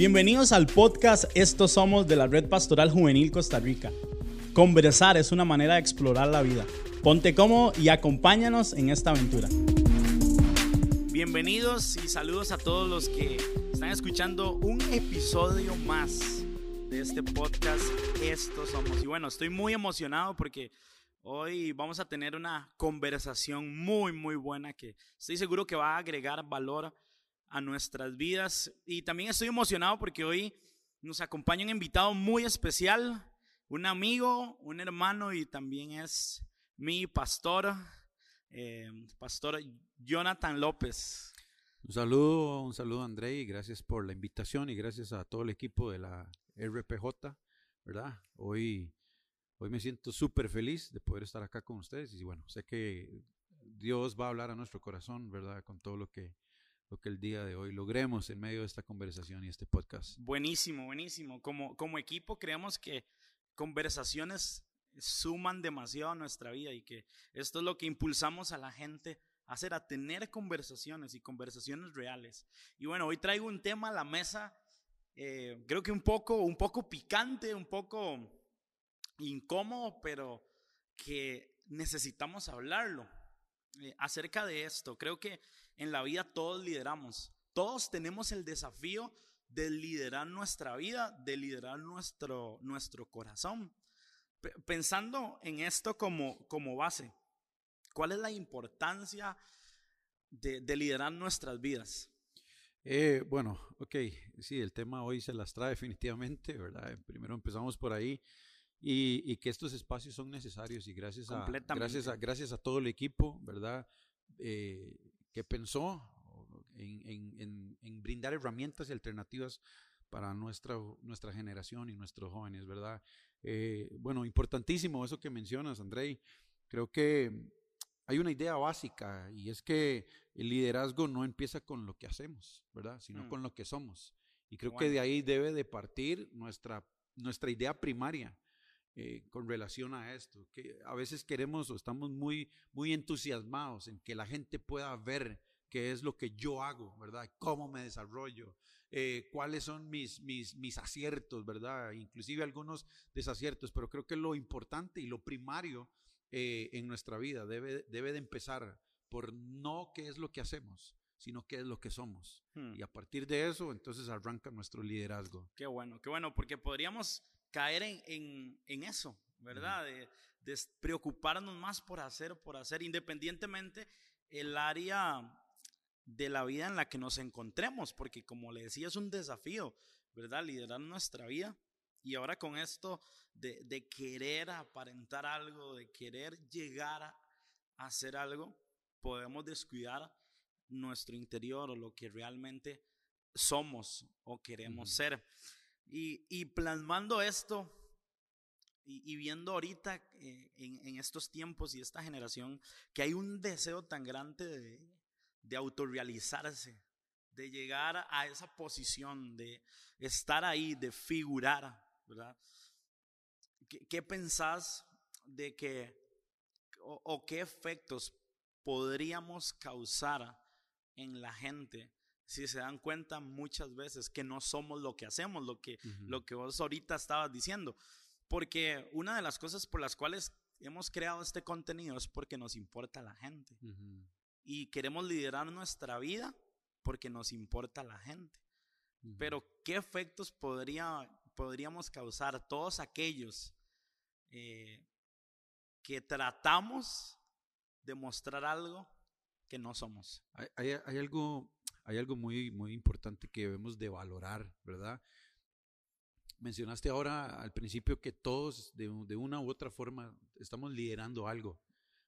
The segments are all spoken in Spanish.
Bienvenidos al podcast Estos Somos de la Red Pastoral Juvenil Costa Rica. Conversar es una manera de explorar la vida. Ponte cómodo y acompáñanos en esta aventura. Bienvenidos y saludos a todos los que están escuchando un episodio más de este podcast Estos Somos. Y bueno, estoy muy emocionado porque hoy vamos a tener una conversación muy, muy buena que estoy seguro que va a agregar valor a nuestras vidas. Y también estoy emocionado porque hoy nos acompaña un invitado muy especial, un amigo, un hermano y también es mi pastor, eh, pastor Jonathan López. Un saludo, un saludo André y gracias por la invitación y gracias a todo el equipo de la RPJ, ¿verdad? Hoy, hoy me siento súper feliz de poder estar acá con ustedes y bueno, sé que Dios va a hablar a nuestro corazón, ¿verdad? Con todo lo que lo que el día de hoy logremos en medio de esta conversación y este podcast. Buenísimo, buenísimo. Como, como equipo creemos que conversaciones suman demasiado a nuestra vida y que esto es lo que impulsamos a la gente a hacer, a tener conversaciones y conversaciones reales. Y bueno, hoy traigo un tema a la mesa, eh, creo que un poco, un poco picante, un poco incómodo, pero que necesitamos hablarlo. Eh, acerca de esto, creo que en la vida todos lideramos. Todos tenemos el desafío de liderar nuestra vida, de liderar nuestro, nuestro corazón. pensando en esto como, como base, ¿cuál es la importancia de, liderar nuestras vidas? Eh, bueno, ok, sí, el tema hoy se las trae definitivamente, ¿verdad? Primero empezamos por ahí y, que estos espacios son necesarios y gracias a, gracias a, gracias a todo el equipo, ¿verdad? Eh, que pensó en, brindar herramientas y alternativas para nuestra, nuestra generación y nuestros jóvenes, ¿verdad? Eh, bueno, importantísimo eso que mencionas, Andrei. Creo que hay una idea básica y es que el liderazgo no empieza con lo que hacemos, ¿verdad? Sino mm. con lo que somos. Y creo que de ahí debe de partir nuestra, nuestra idea primaria. Eh, con relación a esto, que a veces queremos o estamos muy, muy entusiasmados en que la gente pueda ver qué es lo que yo hago, ¿verdad? Cómo me desarrollo, eh, cuáles son mis, mis, mis aciertos, ¿verdad? Inclusive algunos desaciertos, pero creo que lo importante y lo primario eh, en nuestra vida debe, debe de empezar por no qué es lo que hacemos, sino qué es lo que somos. Hmm. Y a partir de eso, entonces arranca nuestro liderazgo. Qué bueno, qué bueno, porque podríamos caer en, eso, ¿verdad? De, preocuparnos más por hacer, por hacer, independientemente el área de la vida en la que nos encontremos, porque como le decía, es un desafío, ¿verdad? Liderar nuestra vida. Y ahora con esto de, querer aparentar algo, de querer llegar a hacer algo, podemos descuidar nuestro interior o lo que realmente somos o queremos ser. Y, plasmando esto y, viendo ahorita eh, en, estos tiempos y esta generación que hay un deseo tan grande de, de autorrealizarse, de llegar a esa posición, de estar ahí, de figurar, ¿verdad? ¿Qué, pensás de que, o qué efectos podríamos causar en la gente si se dan cuenta muchas veces que no somos lo que hacemos, lo que, lo que vos ahorita estabas diciendo. Porque una de las cosas por las cuales hemos creado este contenido es porque nos importa la gente. Y queremos liderar nuestra vida porque nos importa la gente. Pero, ¿qué efectos podría, podríamos causar todos aquellos eh, que tratamos de mostrar algo que no somos? Hay, hay algo hay algo muy, muy importante que debemos de valorar, ¿verdad? Mencionaste ahora al principio que todos de, una u otra forma estamos liderando algo,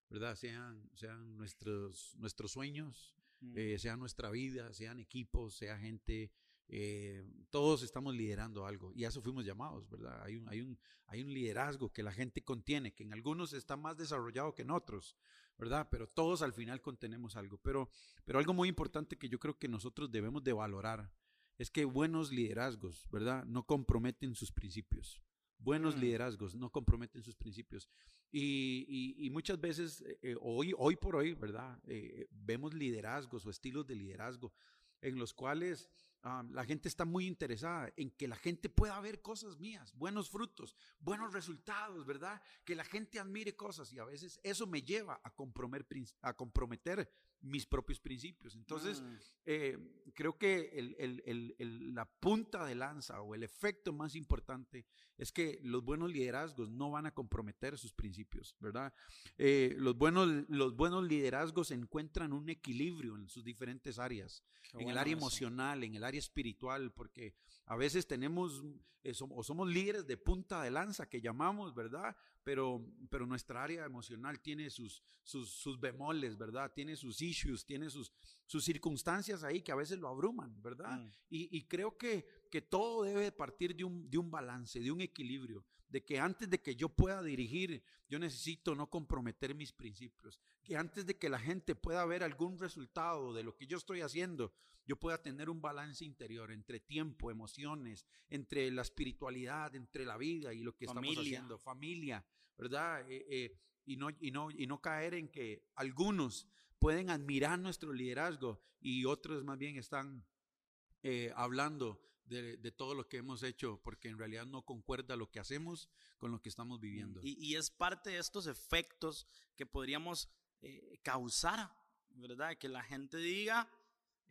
¿verdad? Sean, sean nuestros, nuestros sueños, mm. eh, sea nuestra vida, sean equipos, sea gente, eh, todos estamos liderando algo y a eso fuimos llamados, ¿verdad? Hay un, hay, un, hay un liderazgo que la gente contiene, que en algunos está más desarrollado que en otros, ¿verdad? Pero todos al final contenemos algo. Pero, pero algo muy importante que yo creo que nosotros debemos de valorar es que buenos liderazgos, ¿verdad? No comprometen sus principios. Buenos mm. liderazgos no comprometen sus principios. Y, y, muchas veces, eh, eh, hoy, hoy por hoy, ¿verdad? Eh, vemos liderazgos o estilos de liderazgo en los cuales la gente está muy interesada en que la gente pueda ver cosas mías, buenos frutos, buenos resultados, ¿verdad? Que la gente admire cosas y a veces eso me lleva a comprometer, a comprometer mis propios principios. Entonces, mm. eh, creo que la punta de lanza o el efecto más importante es que los buenos liderazgos no van a comprometer sus principios, ¿verdad? Eh, los, buenos, los buenos liderazgos encuentran un equilibrio en sus diferentes áreas, en el área emocional, en el área espiritual, porque a veces tenemos eh, o somos líderes de punta de lanza que llamamos, ¿verdad? Pero, pero nuestra área emocional tiene sus, sus, sus bemoles, ¿verdad? Tiene sus issues, tiene sus, sus circunstancias ahí que a veces lo abruman, ¿verdad? Mm. Y, y, creo que, que todo debe partir de un, de un balance, de un equilibrio, de que antes de que yo pueda dirigir, yo necesito no comprometer mis principios, que antes de que la gente pueda ver algún resultado de lo que yo estoy haciendo, yo pueda tener un balance interior entre tiempo, emociones, entre la espiritualidad, entre la vida y lo que estamos haciendo, familia, ¿verdad? Eh, eh, y, no, y, no, y no caer en que algunos pueden admirar nuestro liderazgo y otros más bien están eh, hablando de, todo lo que hemos hecho, porque en realidad no concuerda lo que hacemos con lo que estamos viviendo. Y, es parte de estos efectos que podríamos causar, ¿verdad? Que la gente diga,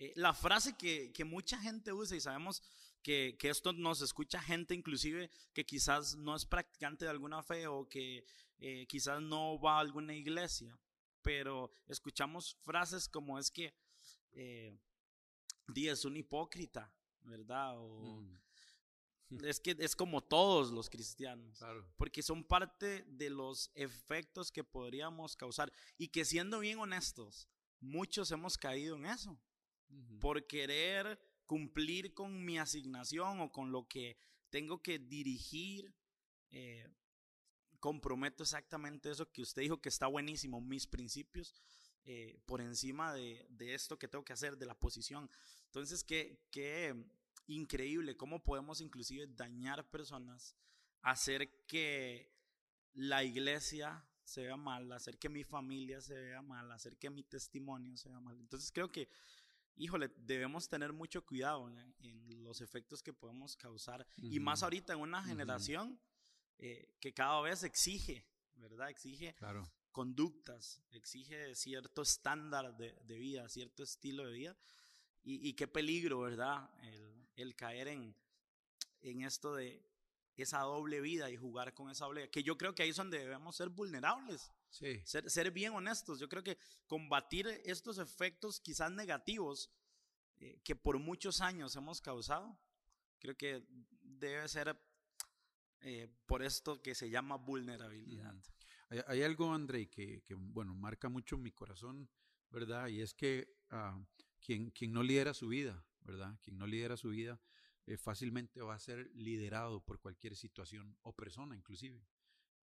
eh, la frase que, mucha gente usa y sabemos que, esto nos escucha gente inclusive que quizás no es practicante de alguna fe o que eh, quizás no va a alguna iglesia, pero escuchamos frases como es que eh, es un hipócrita, ¿verdad? O, mm. Es que es como todos los cristianos, porque son parte de los efectos que podríamos causar y que siendo bien honestos, muchos hemos caído en eso por querer cumplir con mi asignación o con lo que tengo que dirigir. Eh, comprometo exactamente eso que usted dijo que está buenísimo, mis principios eh, por encima de, esto que tengo que hacer, de la posición. Entonces, qué, qué increíble cómo podemos inclusive dañar personas, hacer que la iglesia se vea mal, hacer que mi familia se vea mal, hacer que mi testimonio se vea mal. Entonces creo que híjole, debemos tener mucho cuidado en, los efectos que podemos causar. Y más ahorita en una generación eh, que cada vez exige, ¿verdad? Exige conductas, exige cierto estándar de, vida, cierto estilo de vida. Y, qué peligro, ¿verdad? El, caer en, en esto de esa doble vida y jugar con esa doble vida. Que yo creo que ahí es donde debemos ser vulnerables. Ser, ser, bien honestos. Yo creo que combatir estos efectos quizás negativos eh, que por muchos años hemos causado, creo que debe ser eh, por esto que se llama vulnerabilidad. hay, algo, André, que, que, bueno, marca mucho mi corazón, ¿verdad? Y es que uh, quien, quien no lidera su vida, ¿verdad? Quien no lidera su vida, eh, fácilmente va a ser liderado por cualquier situación o persona inclusive.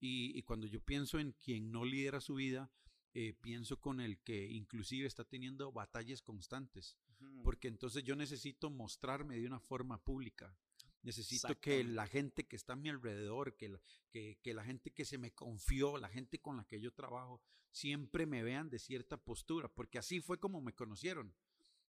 Y, cuando yo pienso en quien no lidera su vida, eh, pienso con el que inclusive está teniendo batallas constantes, porque entonces yo necesito mostrarme de una forma pública. Necesito que la gente que está a mi alrededor, que la, que, que la gente que se me confió, la gente con la que yo trabajo, siempre me vean de cierta postura, porque así fue como me conocieron.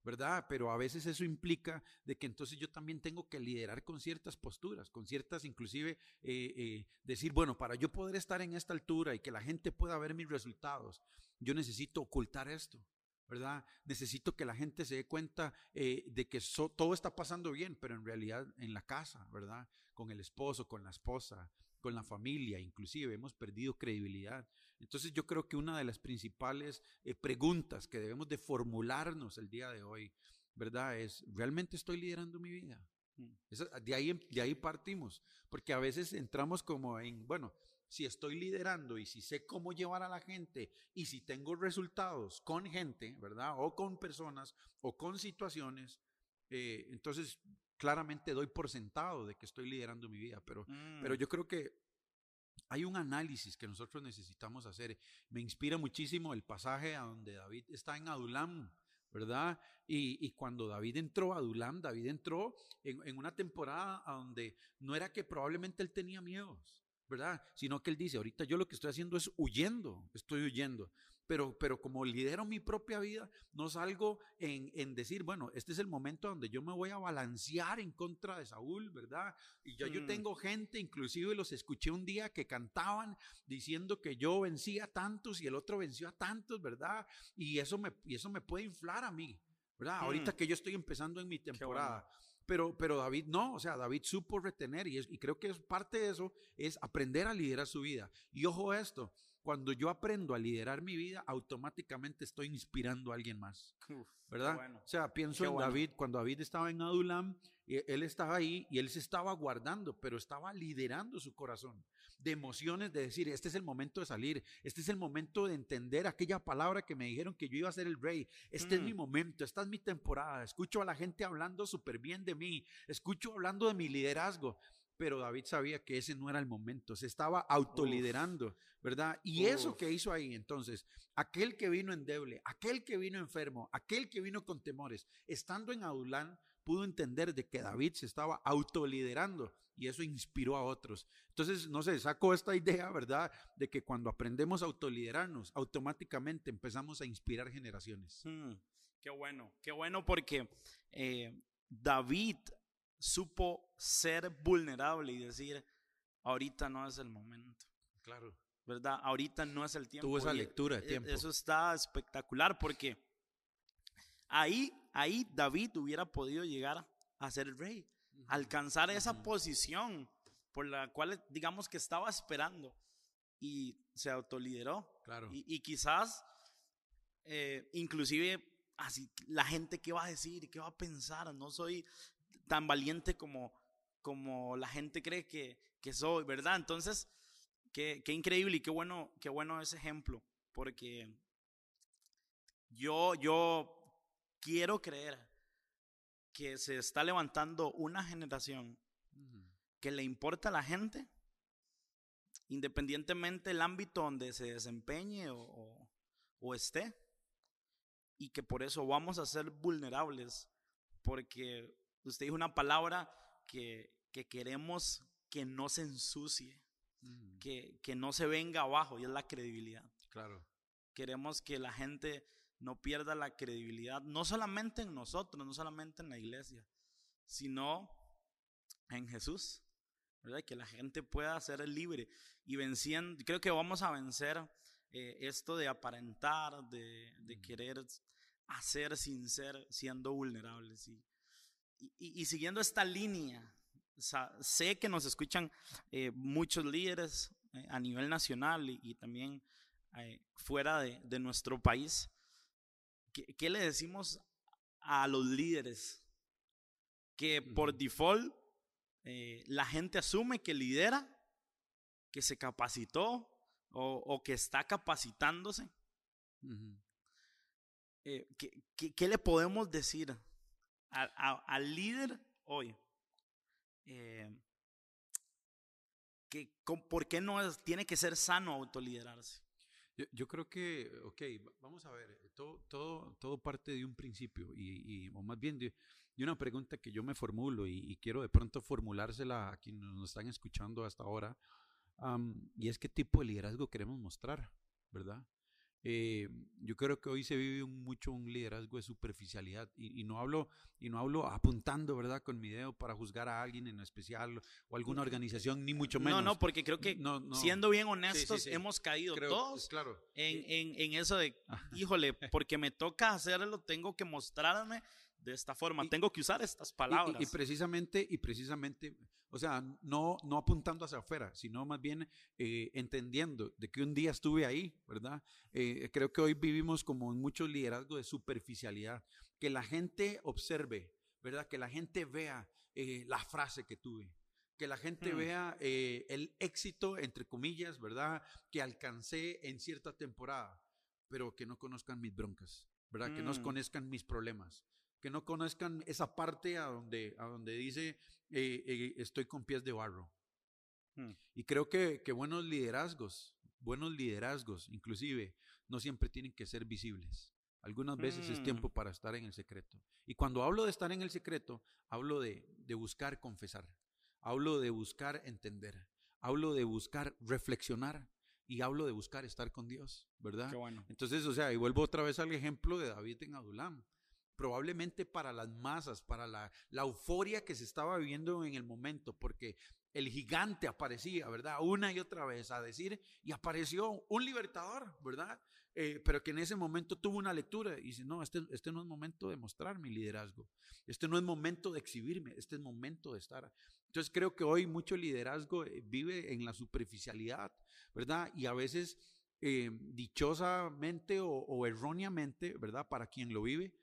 ¿Verdad? Pero a veces eso implica de que entonces yo también tengo que liderar con ciertas posturas, con ciertas, inclusive eh, eh, decir, bueno, para yo poder estar en esta altura y que la gente pueda ver mis resultados, yo necesito ocultar esto. ¿verdad? Necesito que la gente se dé cuenta eh, de que todo está pasando bien, pero en realidad en la casa, ¿verdad? Con el esposo, con la esposa, con la familia, inclusive hemos perdido credibilidad. Entonces yo creo que una de las principales eh, preguntas que debemos de formularnos el día de hoy, ¿verdad? Es, ¿realmente estoy liderando mi vida? Mm. de, ahí, de ahí partimos, porque a veces entramos como en, bueno, si estoy liderando y si sé cómo llevar a la gente y si tengo resultados con gente, ¿verdad? O con personas o con situaciones, eh, entonces claramente doy por sentado de que estoy liderando mi vida, pero, pero mm. yo creo que hay un análisis que nosotros necesitamos hacer. Me inspira muchísimo el pasaje a donde David está en Adulam, ¿verdad? Y, cuando David entró a Adulam, David entró en, una temporada donde no era que probablemente él tenía miedos, ¿verdad? Sino que él dice, ahorita yo lo que estoy haciendo es huyendo, estoy huyendo. Pero, pero como lidero mi propia vida, no salgo en, en, decir, bueno, este es el momento donde yo me voy a balancear en contra de Saúl, ¿verdad? Y ya yo mm. tengo gente, inclusive los escuché un día que cantaban diciendo que yo vencía a tantos y el otro venció a tantos, ¿verdad? Y eso me, y eso me puede inflar a mí, ¿verdad? Ahorita mm. que yo estoy empezando en mi temporada. Pero, pero David no, o sea, David supo retener y, y creo que es, parte de eso es aprender a liderar su vida. Y ojo esto, cuando yo aprendo a liderar mi vida, automáticamente estoy inspirando a alguien más. ¿Verdad? O sea, pienso en David, cuando David estaba en Adulam, él estaba ahí y él se estaba guardando, pero estaba liderando su corazón de emociones, de decir, este es el momento de salir, este es el momento de entender aquella palabra que me dijeron que yo iba a ser el rey, este es mi mm. momento, esta es mi temporada, escucho a la gente hablando súper bien de mí, escucho hablando de mi liderazgo, pero David sabía que ese no era el momento, se estaba autoliderando, ¿verdad? Y eso que hizo ahí, entonces, aquel que vino endeble, aquel que vino enfermo, aquel que vino con temores, estando en Adulán, pudo entender de que David se estaba autoliderando y eso inspiró a otros. Entonces, no sé, saco esta idea, ¿verdad? De que cuando aprendemos a autoliderarnos, automáticamente empezamos a inspirar generaciones. Mm, qué bueno, qué bueno porque eh, David supo ser vulnerable y decir, ahorita no es el momento. Claro. ¿Verdad? Ahorita no es el tiempo. Tuvo esa lectura de e, tiempo. Eso está espectacular porque ahí, ahí David hubiera podido llegar a ser el rey alcanzar esa posición por la cual digamos que estaba esperando y se autolideró. Claro. Y, quizás, eh, inclusive, así, la gente qué va a decir, qué va a pensar, no soy tan valiente como, como la gente cree que, que soy, ¿verdad? Entonces, qué, qué increíble y qué bueno, qué bueno ese ejemplo, porque yo, yo quiero creer que se está levantando una generación que le importa a la gente, independientemente del ámbito donde se desempeñe o, esté, y que por eso vamos a ser vulnerables, porque usted dijo una palabra que, queremos que no se ensucie, que, que no se venga abajo, y es la credibilidad. Claro. Queremos que la gente no pierda la credibilidad, no solamente en nosotros, no solamente en la iglesia, sino en Jesús. ¿verdad? Que la gente pueda ser libre y venciendo. Creo que vamos a vencer eh, esto de aparentar, de, de, querer hacer sin ser, siendo vulnerables. Y, y, siguiendo esta línea, sé que nos escuchan eh, muchos líderes eh, a nivel nacional y, también fuera de, de nuestro país. ¿qué, le decimos a los líderes? Que por default eh, la gente asume que lidera, que se capacitó o, que está capacitándose. Eh, ¿qué, le podemos decir al líder hoy? Eh, que, ¿Por qué no tiene que ser sano autoliderarse? Yo, creo que, ok, vamos a ver, todo, todo, todo parte de un principio y, y o más bien de, una pregunta que yo me formulo y, quiero de pronto formulársela a quienes nos están escuchando hasta ahora, y es qué tipo de liderazgo queremos mostrar, ¿verdad? Eh, yo creo que hoy se vive mucho un liderazgo de superficialidad y, no hablo y no hablo apuntando, ¿verdad? Con mi dedo para juzgar a alguien en especial o alguna organización, ni mucho menos. No, no, porque creo que siendo bien honestos hemos caído todos claro. en, en, en, eso de, híjole, porque me toca hacerlo, tengo que mostrarme de esta forma, tengo que usar estas palabras. Y, precisamente, y precisamente, o sea, no, no apuntando hacia afuera, sino más bien eh, entendiendo de que un día estuve ahí, ¿verdad? Eh, creo que hoy vivimos como en mucho liderazgo de superficialidad, que la gente observe, ¿verdad? Que la gente vea eh, la frase que tuve, que la gente hmm. vea el éxito, entre comillas, ¿verdad? Que alcancé en cierta temporada, pero que no conozcan mis broncas, ¿verdad? Que no hmm. conozcan mis problemas, que no conozcan esa parte a donde, a donde dice eh, eh, estoy con pies de barro. Hmm. Y creo que, que, buenos liderazgos, buenos liderazgos inclusive, no siempre tienen que ser visibles. Algunas veces es tiempo hmm. para estar en el secreto. Y cuando hablo de estar en el secreto, hablo de, de buscar confesar, hablo de buscar entender, hablo de buscar reflexionar y hablo de buscar estar con Dios, ¿verdad? Qué bueno. Entonces, o sea, y vuelvo otra vez al ejemplo de David en Adulam. Probablemente para las masas, para la, euforia que se estaba viviendo en el momento, porque el gigante aparecía, ¿verdad? Una y otra vez a decir, y apareció un libertador, ¿verdad? Eh, pero que en ese momento tuvo una lectura y dice, no, este, este no es momento de mostrar mi liderazgo, este no es momento de exhibirme, este es momento de estar. Entonces creo que hoy mucho liderazgo eh, vive en la superficialidad, ¿verdad? Y a veces eh, dichosamente o, erróneamente, ¿verdad? Para quien lo vive,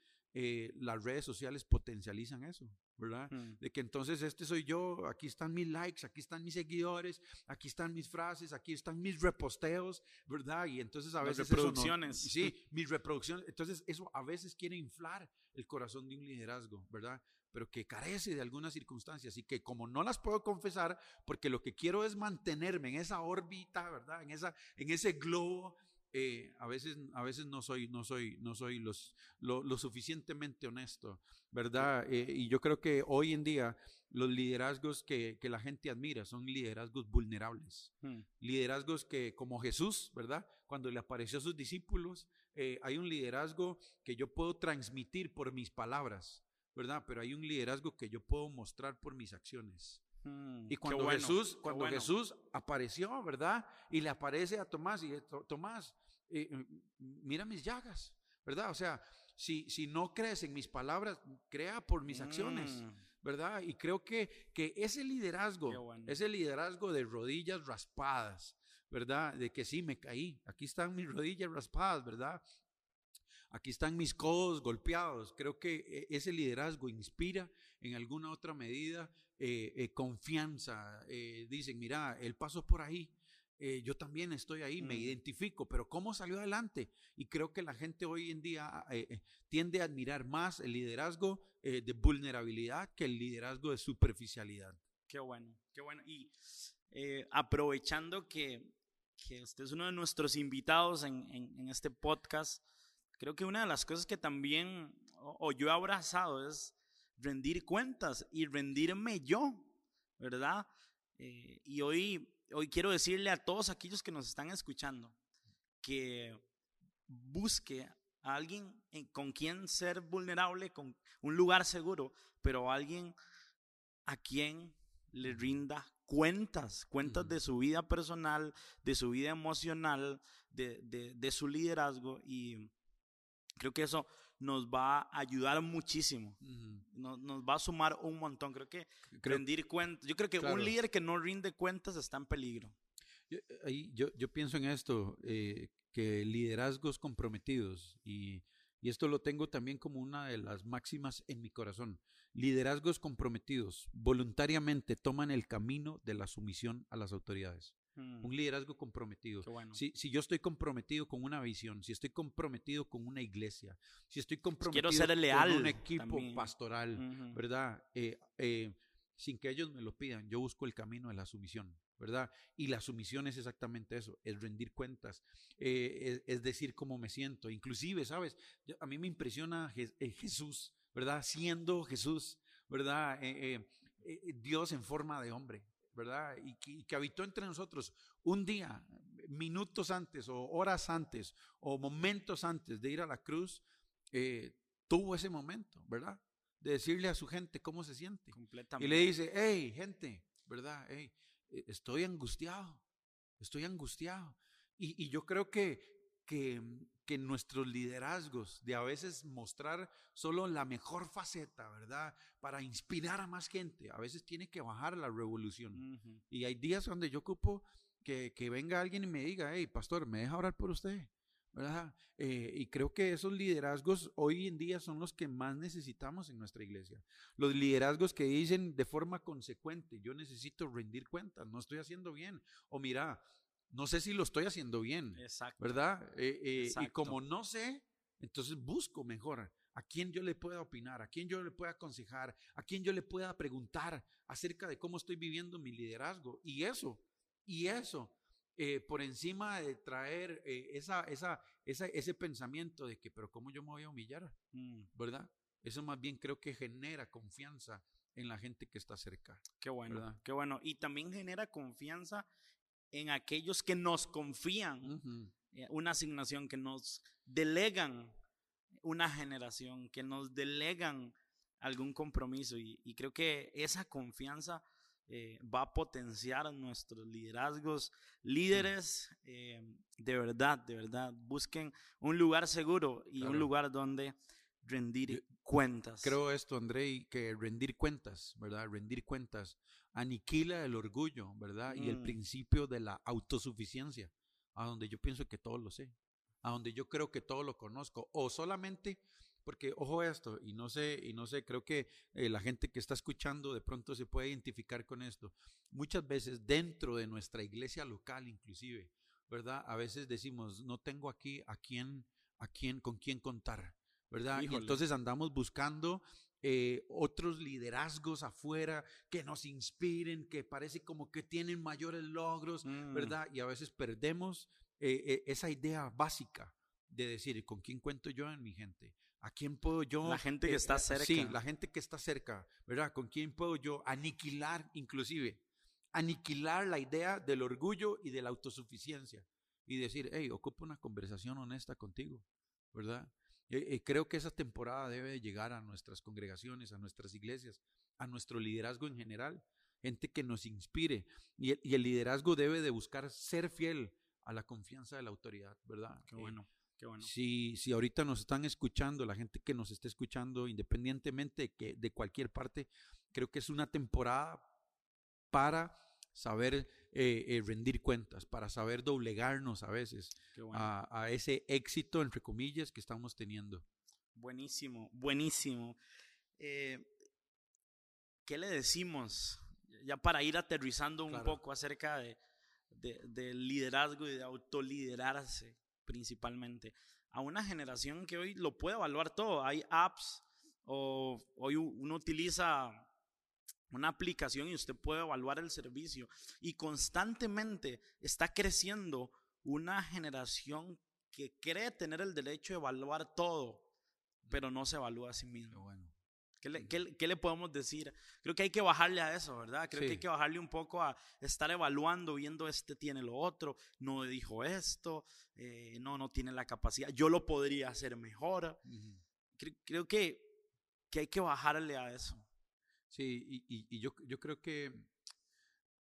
las redes sociales potencializan eso, ¿verdad? Mm. De que entonces este soy yo, aquí están mis likes, aquí están mis seguidores, aquí están mis frases, aquí están mis reposteos, ¿verdad? Y entonces a veces... reproducciones. sí, mis reproducciones. Entonces eso a veces quiere inflar el corazón de un liderazgo, ¿verdad? Pero que carece de algunas circunstancias y que como no las puedo confesar, porque lo que quiero es mantenerme en esa órbita, ¿verdad? En, esa, en ese globo eh, a, veces, a veces no soy, no soy, no soy los, lo, suficientemente honesto, ¿verdad? Eh, y yo creo que hoy en día los liderazgos que, que la gente admira son liderazgos vulnerables, hmm. liderazgos que como Jesús, ¿verdad? Cuando le apareció a sus discípulos, eh, hay un liderazgo que yo puedo transmitir por mis palabras, ¿verdad? Pero hay un liderazgo que yo puedo mostrar por mis acciones. Hmm, y cuando Jesús, cuando Jesús apareció, ¿verdad? Y le aparece a Tomás y Tomás, eh, mira mis llagas, ¿verdad? O sea, si, si no crees en mis palabras, crea por mis acciones, mm. ¿verdad? Y creo que, que ese liderazgo, ese liderazgo de rodillas raspadas, ¿verdad? De que sí, me caí, aquí están mis rodillas raspadas, ¿verdad? Aquí están mis codos golpeados. Creo que eh, ese liderazgo inspira en alguna otra medida eh, confianza. dicen, mira, él pasó por ahí, eh, yo también estoy ahí, me mm. identifico, pero ¿cómo salió adelante? Y creo que la gente hoy en día eh, eh, tiende a admirar más el liderazgo de vulnerabilidad que el liderazgo de superficialidad. Qué bueno, qué bueno. Y aprovechando que, que, usted es uno de nuestros invitados en, en, este podcast, creo que una de las cosas que también, o yo he abrazado, es rendir cuentas y rendirme yo, ¿verdad? y hoy hoy quiero decirle a todos aquellos que nos están escuchando que busque a alguien con quien ser vulnerable, con un lugar seguro, pero alguien a quien le rinda cuentas, cuentas de su vida personal, de su vida emocional, de, de, su liderazgo y creo que eso nos va a ayudar muchísimo, nos, nos, va a sumar un montón. Creo que rendir cuentas, yo creo que un líder que no rinde cuentas está en peligro. Yo, ahí, yo, yo pienso en esto, eh, que liderazgos comprometidos, y, y esto lo tengo también como una de las máximas en mi corazón, liderazgos comprometidos voluntariamente toman el camino de la sumisión a las autoridades. Mm. Un liderazgo comprometido. Si, si, yo estoy comprometido con una visión, si estoy comprometido con una iglesia, si estoy comprometido con un equipo pastoral, ¿verdad? Eh, eh, sin que ellos me lo pidan, yo busco el camino de la sumisión, ¿verdad? Y la sumisión es exactamente eso, es rendir cuentas, eh, es, decir cómo me siento. Inclusive, ¿sabes? a mí me impresiona Jesús, ¿verdad? Siendo Jesús, ¿verdad? Dios en forma de hombre, ¿verdad? Y que, habitó entre nosotros un día, minutos antes o horas antes o momentos antes de ir a la cruz, eh, tuvo ese momento, ¿verdad? De decirle a su gente cómo se siente. Y le dice, hey, gente, ¿verdad? Hey, eh, estoy angustiado, estoy angustiado. Y, y yo creo que, que, que nuestros liderazgos, de a veces mostrar solo la mejor faceta, ¿verdad? Para inspirar a más gente, a veces tiene que bajar la revolución. Y hay días donde yo ocupo que, que, venga alguien y me diga, hey, pastor, ¿me deja orar por usted? ¿verdad? Eh, y creo que esos liderazgos hoy en día son los que más necesitamos en nuestra iglesia. Los liderazgos que dicen de forma consecuente, yo necesito rendir cuentas, no estoy haciendo bien. O mira, no sé si lo estoy haciendo bien, Exacto. ¿verdad? Eh, eh, y como no sé, entonces busco mejor a quién yo le pueda opinar, a quién yo le pueda aconsejar, a quién yo le pueda preguntar acerca de cómo estoy viviendo mi liderazgo. Y eso, y eso, eh, por encima de traer esa, esa, ese pensamiento de que, pero ¿cómo yo me voy a humillar? Mm. ¿Verdad? Eso más bien creo que genera confianza en la gente que está cerca. Qué bueno, qué bueno. Y también genera confianza en aquellos que nos confían eh, una asignación, que nos delegan una generación, que nos delegan algún compromiso. Y, creo que esa confianza eh, va a potenciar nuestros liderazgos. Líderes, eh, de verdad, de verdad, busquen un lugar seguro y un lugar donde rendir cuentas. Creo esto, André, que rendir cuentas, ¿verdad? Rendir cuentas aniquila el orgullo, ¿verdad? Y el mm. principio de la autosuficiencia, a donde yo pienso que todo lo sé, a donde yo creo que todo lo conozco, o solamente porque ojo esto, y no sé, y no sé, creo que eh, la gente que está escuchando de pronto se puede identificar con esto. Muchas veces dentro de nuestra iglesia local inclusive, ¿verdad? A veces decimos, no tengo aquí a quién, a quién, con quién contar. ¿verdad? Y entonces andamos buscando eh, otros liderazgos afuera que nos inspiren, que parece como que tienen mayores logros, mm. ¿verdad? Y a veces perdemos eh, eh, esa idea básica de decir, ¿con quién cuento yo en mi gente? ¿A quién puedo yo? La gente que está cerca. Sí, la gente que está cerca, ¿verdad? ¿Con quién puedo yo aniquilar, inclusive, aniquilar la idea del orgullo y de la autosuficiencia? Y decir, hey, ocupo una conversación honesta contigo, ¿verdad? Eh, eh, creo que esa temporada debe llegar a nuestras congregaciones, a nuestras iglesias, a nuestro liderazgo en general, gente que nos inspire. Y el, liderazgo debe de buscar ser fiel a la confianza de la autoridad, ¿verdad? Qué eh, bueno. Qué bueno. Si, si ahorita nos están escuchando, la gente que nos esté escuchando, independientemente que de cualquier parte, creo que es una temporada para saber eh, eh, rendir cuentas, para saber doblegarnos a veces a, ese éxito, entre comillas, que estamos teniendo. Buenísimo, buenísimo. Eh, ¿Qué le decimos? Ya para ir aterrizando un poco acerca de, del liderazgo y de autoliderarse principalmente. A una generación que hoy lo puede evaluar todo. Hay apps o hoy uno utiliza una aplicación y usted puede evaluar el servicio. Y constantemente está creciendo una generación que cree tener el derecho de evaluar todo, pero no se evalúa a sí mismo. Bueno. ¿Qué le, qué, le, podemos decir? Creo que hay que bajarle a eso, ¿verdad? Creo que hay que bajarle un poco a estar evaluando, viendo este tiene lo otro, no dijo esto, eh, no, no tiene la capacidad, yo lo podría hacer mejor. creo, que, que hay que bajarle a eso. Sí, y, yo, yo creo que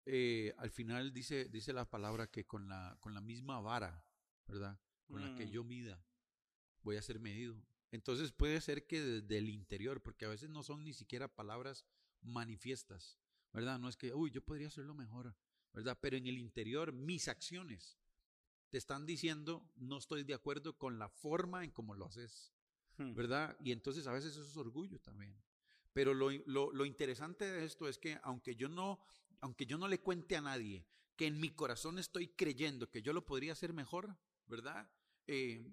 eh, al final dice, dice la palabra que con la, con la misma vara, ¿verdad? Con la que mm. yo mida, voy a ser medido. Entonces puede ser que desde el interior, porque a veces no son ni siquiera palabras manifiestas, ¿verdad? No es que, uy, yo podría hacerlo mejor, ¿verdad? Pero en el interior, mis acciones te están diciendo, no estoy de acuerdo con la forma en cómo lo haces, hmm. ¿verdad? Y entonces a veces eso es orgullo también. Pero lo, lo, lo, interesante de esto es que aunque yo, no, aunque yo no le cuente a nadie que en mi corazón estoy creyendo que yo lo podría hacer mejor, ¿verdad? Eh,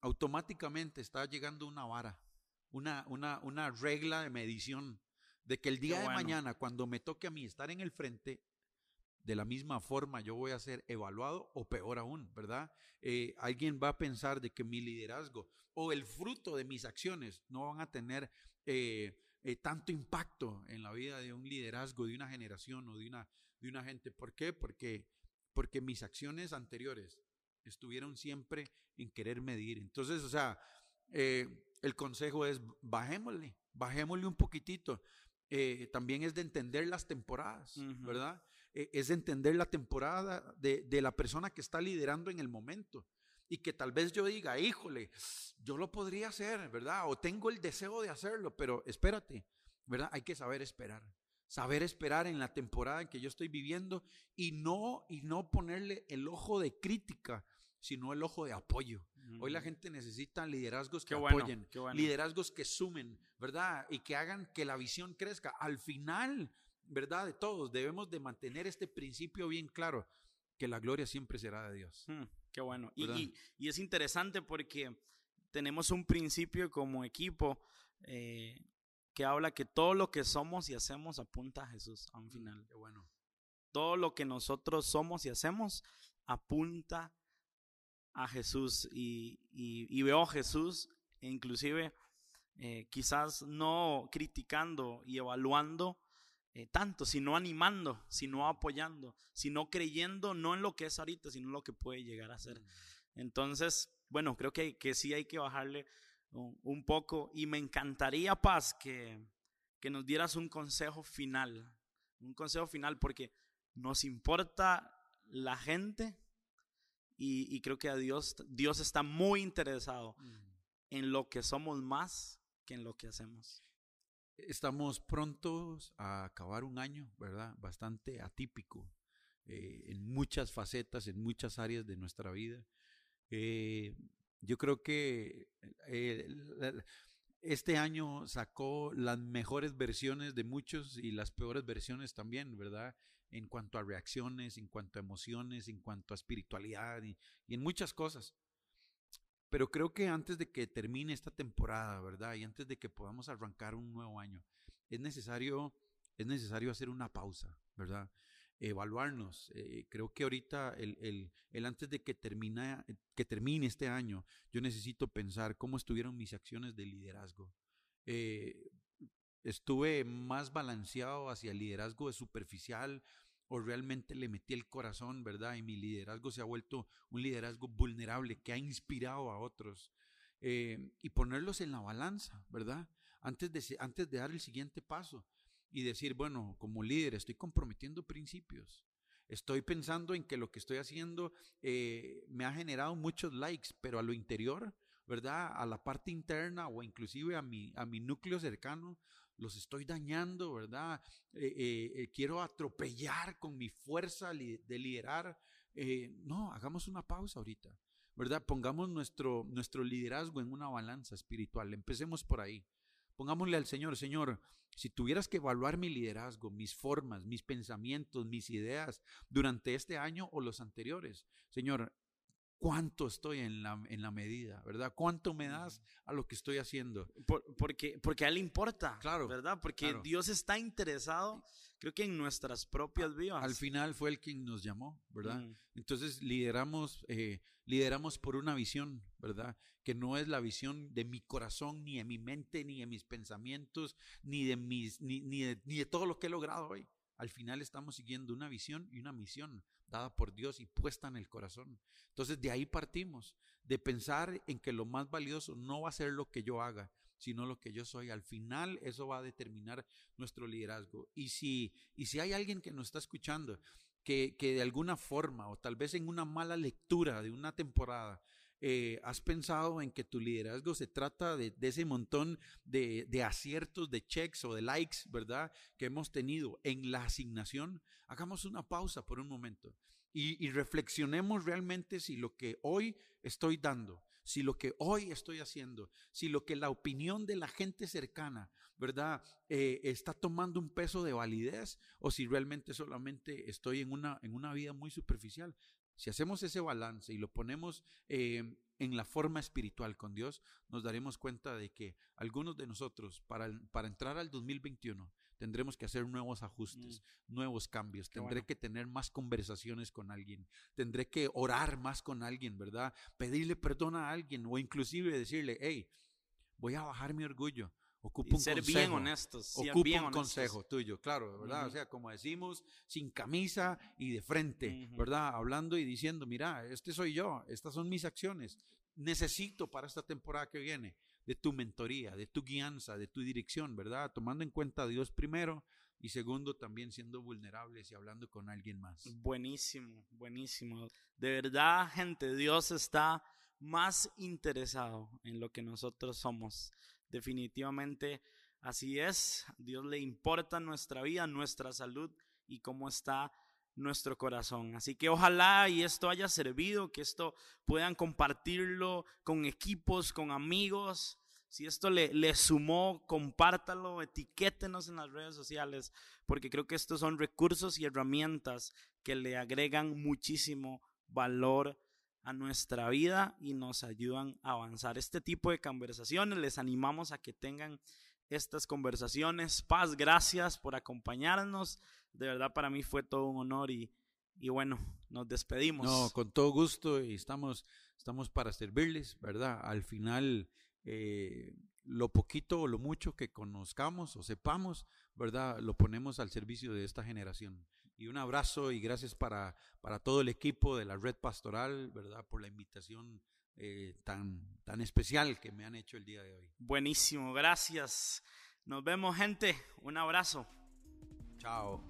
automáticamente está llegando una vara, una, una, una regla de medición de que el día de mañana, cuando me toque a mí estar en el frente, de la misma forma yo voy a ser evaluado o peor aún, ¿verdad? Eh, alguien va a pensar de que mi liderazgo o el fruto de mis acciones no van a tener eh, eh, tanto impacto en la vida de un liderazgo, de una generación o de una, de una gente. ¿Por qué? Porque, porque mis acciones anteriores estuvieron siempre en querer medir. Entonces, o sea, eh, el consejo es bajémosle, bajémosle un poquitito. Eh, también es de entender las temporadas, ¿verdad? es de entender la temporada de, de, la persona que está liderando en el momento y que tal vez yo diga, híjole, yo lo podría hacer, ¿verdad? O tengo el deseo de hacerlo, pero espérate, ¿verdad? Hay que saber esperar. Saber esperar en la temporada en que yo estoy viviendo y no, y no ponerle el ojo de crítica, sino el ojo de apoyo. Hoy la gente necesita liderazgos que apoyen, liderazgos que sumen, ¿verdad? Y que hagan que la visión crezca. Al final, ¿verdad? De todos debemos de mantener este principio bien claro, que la gloria siempre será de Dios. Hmm. Qué bueno. Y, y, es interesante porque tenemos un principio como equipo eh, que habla que todo lo que somos y hacemos apunta a Jesús a un mm, final. Qué bueno. Todo lo que nosotros somos y hacemos apunta a Jesús. Y, y, veo a Jesús, e inclusive, eh, quizás no criticando y evaluando eh, tanto, sino animando, sino apoyando, sino creyendo no en lo que es ahorita, sino en lo que puede llegar a ser. Mm. Entonces, bueno, creo que, que sí hay que bajarle un, poco y me encantaría, Paz, que, que nos dieras un consejo final, un consejo final porque nos importa la gente y, creo que a Dios, Dios está muy interesado mm. en lo que somos más que en lo que hacemos. Estamos prontos a acabar un año, ¿verdad? Bastante atípico eh, en muchas facetas, en muchas áreas de nuestra vida. Eh, yo creo que eh, este año sacó las mejores versiones de muchos y las peores versiones también, ¿verdad? En cuanto a reacciones, en cuanto a emociones, en cuanto a espiritualidad y, en muchas cosas. Pero creo que antes de que termine esta temporada, ¿verdad? Y antes de que podamos arrancar un nuevo año, es necesario, es necesario hacer una pausa, ¿verdad? evaluarnos. Eh, creo que ahorita, el, el, antes de que, termine, que termine este año, yo necesito pensar cómo estuvieron mis acciones de liderazgo. Eh, estuve más balanceado hacia el liderazgo superficial o realmente le metí el corazón, ¿verdad? Y mi liderazgo se ha vuelto un liderazgo vulnerable que ha inspirado a otros. Eh, y ponerlos en la balanza, ¿verdad? Antes de, antes de dar el siguiente paso y decir, bueno, como líder estoy comprometiendo principios. Estoy pensando en que lo que estoy haciendo eh, me ha generado muchos likes, pero a lo interior, ¿verdad? A la parte interna o inclusive a mi, a mi núcleo cercano, los estoy dañando, ¿verdad? Eh, eh, quiero atropellar con mi fuerza de liderar. no, hagamos una pausa ahorita, ¿verdad? Pongamos nuestro, nuestro liderazgo en una balanza espiritual. Empecemos por ahí. Pongámosle al Señor, Señor, si tuvieras que evaluar mi liderazgo, mis formas, mis pensamientos, mis ideas durante este año o los anteriores, Señor, cuánto estoy en la, en la medida, ¿verdad? ¿Cuánto me das a lo que estoy haciendo? porque, porque a Él importa, claro, ¿verdad? Porque Dios está interesado, creo que en nuestras propias vidas. Al final fue el quien nos llamó, ¿verdad? Entonces lideramos, eh, lideramos por una visión, ¿verdad? Que no es la visión de mi corazón, ni de mi mente, ni de mis pensamientos, ni de, mis, ni, ni de todo lo que he logrado hoy. Al final estamos siguiendo una visión y una misión dada por Dios y puesta en el corazón. Entonces de ahí partimos, de pensar en que lo más valioso no va a ser lo que yo haga, sino lo que yo soy. Al final eso va a determinar nuestro liderazgo. Y si, y si hay alguien que nos está escuchando, que, que de alguna forma o tal vez en una mala lectura de una temporada, eh, has pensado en que tu liderazgo se trata de, ese montón de, aciertos, de checks o de likes, ¿verdad? Que hemos tenido en la asignación. Hagamos una pausa por un momento y, reflexionemos realmente si lo que hoy estoy dando, si lo que hoy estoy haciendo, si lo que la opinión de la gente cercana, ¿verdad? Eh, está tomando un peso de validez o si realmente solamente estoy en una, en una vida muy superficial. Si hacemos ese balance y lo ponemos em, en la forma espiritual con Dios, nos daremos cuenta de que algunos de nosotros, para, para entrar al 2021, tendremos que hacer nuevos ajustes, mm. nuevos cambios. Tendré que tener más conversaciones con alguien. Tendré que orar más con alguien, ¿verdad? Pedirle perdón a alguien o inclusive decirle, hey, voy a bajar mi orgullo. Ocupa un ser consejo. bien honestos. Ocupa un consejo tuyo, claro, ¿verdad? O sea, como decimos, sin camisa y de frente, ¿verdad? Hablando y diciendo, mira, este soy yo, estas son mis acciones. Necesito para esta temporada que viene de tu mentoría, de tu guianza, de tu dirección, ¿verdad? Tomando en cuenta a Dios primero y segundo también siendo vulnerables y hablando con alguien más. Buenísimo, buenísimo. De verdad, gente, Dios está más interesado en lo que nosotros somos Definitivamente así es. Dios le importa nuestra vida, nuestra salud y cómo está nuestro corazón. Así que ojalá y esto haya servido, que esto puedan compartirlo con equipos, con amigos. Si esto le, le sumó, compártalo, etiquétenos en las redes sociales, porque creo que estos son recursos y herramientas que le agregan muchísimo valor a nuestra vida y nos ayudan a avanzar. Este tipo de conversaciones les animamos a que tengan estas conversaciones. Paz, gracias por acompañarnos. De verdad para mí fue todo un honor y, y bueno, nos despedimos. No, con todo gusto y estamos, estamos para servirles, ¿verdad? Al final, eh, lo poquito o lo mucho que conozcamos o sepamos, ¿verdad? Lo ponemos al servicio de esta generación. Y un abrazo y gracias para, para todo el equipo de la Red Pastoral, ¿verdad? Por la invitación eh, tan, tan especial que me han hecho el día de hoy. Buenísimo, gracias. Nos vemos gente, un abrazo. Chao.